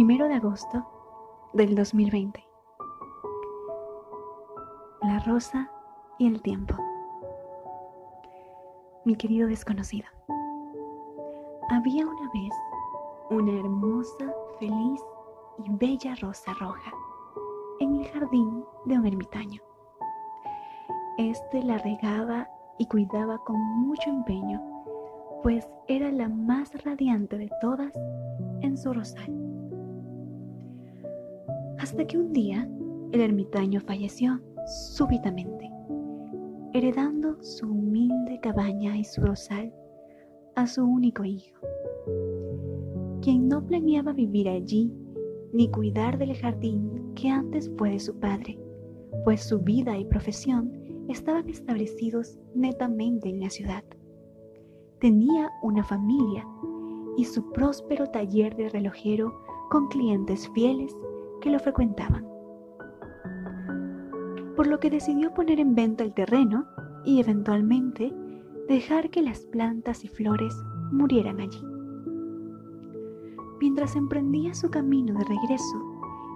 Primero de agosto del 2020. La rosa y el tiempo. Mi querido desconocido. Había una vez una hermosa, feliz y bella rosa roja en el jardín de un ermitaño. Este la regaba y cuidaba con mucho empeño, pues era la más radiante de todas en su rosal. Hasta que un día el ermitaño falleció súbitamente, heredando su humilde cabaña y su rosal a su único hijo, quien no planeaba vivir allí ni cuidar del jardín que antes fue de su padre, pues su vida y profesión estaban establecidos netamente en la ciudad. Tenía una familia y su próspero taller de relojero con clientes fieles que lo frecuentaban. Por lo que decidió poner en venta el terreno y eventualmente dejar que las plantas y flores murieran allí. Mientras emprendía su camino de regreso,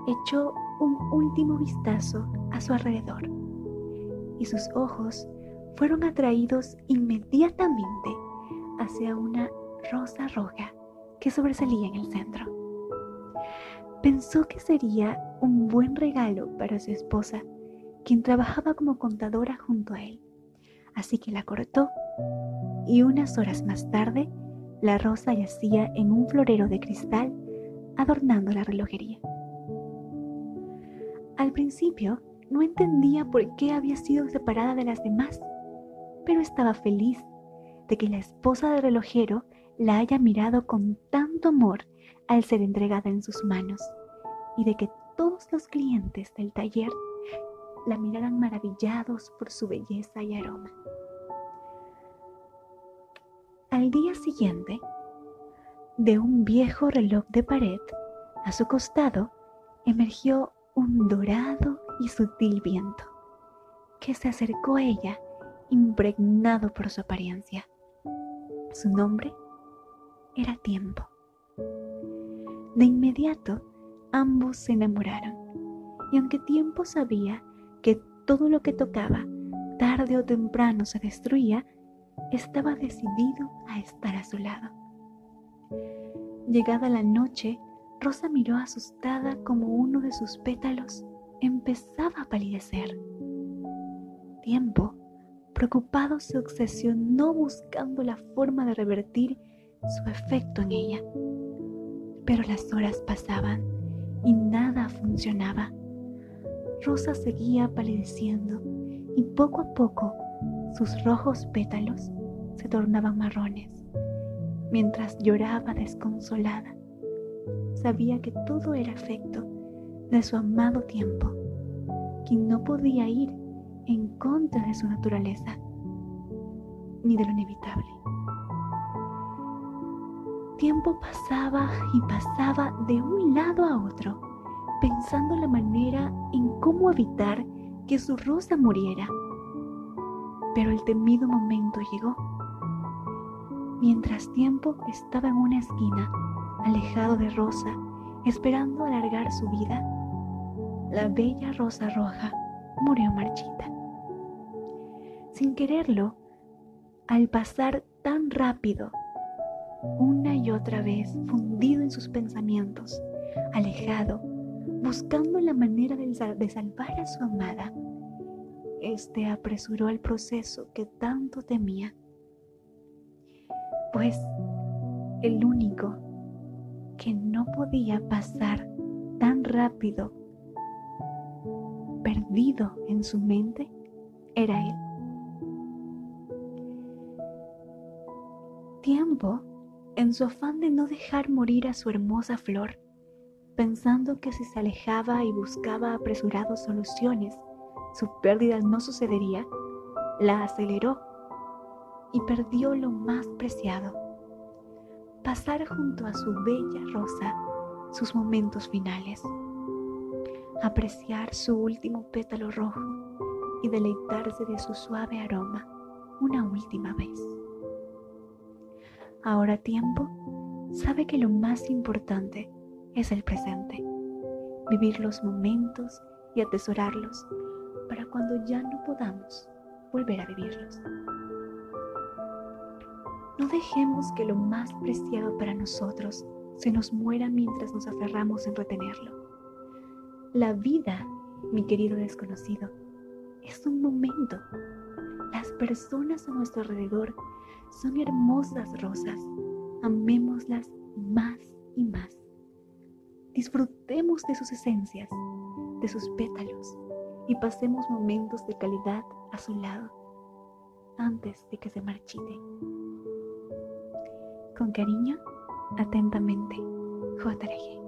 echó un último vistazo a su alrededor y sus ojos fueron atraídos inmediatamente hacia una rosa roja que sobresalía en el centro. Pensó que sería un buen regalo para su esposa, quien trabajaba como contadora junto a él, así que la cortó y unas horas más tarde la rosa yacía en un florero de cristal adornando la relojería. Al principio no entendía por qué había sido separada de las demás, pero estaba feliz de que la esposa del relojero la haya mirado con tanto amor al ser entregada en sus manos y de que todos los clientes del taller la miraran maravillados por su belleza y aroma. Al día siguiente, de un viejo reloj de pared, a su costado emergió un dorado y sutil viento, que se acercó a ella impregnado por su apariencia. Su nombre era Tiempo. De inmediato, ambos se enamoraron, y aunque Tiempo sabía que todo lo que tocaba, tarde o temprano se destruía, estaba decidido a estar a su lado. Llegada la noche, Rosa miró asustada como uno de sus pétalos empezaba a palidecer. Tiempo, preocupado, se obsesionó buscando la forma de revertir su efecto en ella. Pero las horas pasaban y nada funcionaba. Rosa seguía palideciendo y poco a poco sus rojos pétalos se tornaban marrones, mientras lloraba desconsolada. Sabía que todo era efecto de su amado tiempo, quien no podía ir en contra de su naturaleza, ni de lo inevitable. Tiempo pasaba y pasaba de un lado a otro, pensando la manera en cómo evitar que su rosa muriera pero el temido momento llegó. Mientras tiempo estaba en una esquina, alejado de Rosa, esperando alargar su vida, la bella rosa roja murió marchita. Sin quererlo, al pasar tan rápido, una y otra vez fundido en sus pensamientos, alejado, buscando la manera de, salvar a su amada, este apresuró el proceso que tanto temía, pues el único que no podía pasar tan rápido, perdido en su mente, era él. Tiempo, en su afán de no dejar morir a su hermosa flor, pensando que si se alejaba y buscaba apresurados soluciones, su pérdida no sucedería, la aceleró y perdió lo más preciado, pasar junto a su bella rosa sus momentos finales, apreciar su último pétalo rojo y deleitarse de su suave aroma una última vez. Ahora tiempo sabe que lo más importante es el presente. Vivir los momentos y atesorarlos para cuando ya no podamos volver a vivirlos. No dejemos que lo más preciado para nosotros se nos muera mientras nos aferramos en retenerlo. La vida, mi querido desconocido, es un momento. Las personas a nuestro alrededor son hermosas rosas. Amémoslas más y más. Disfrutemos de sus esencias, de sus pétalos y pasemos momentos de calidad a su lado antes de que se marchite. Con cariño, atentamente, JRG.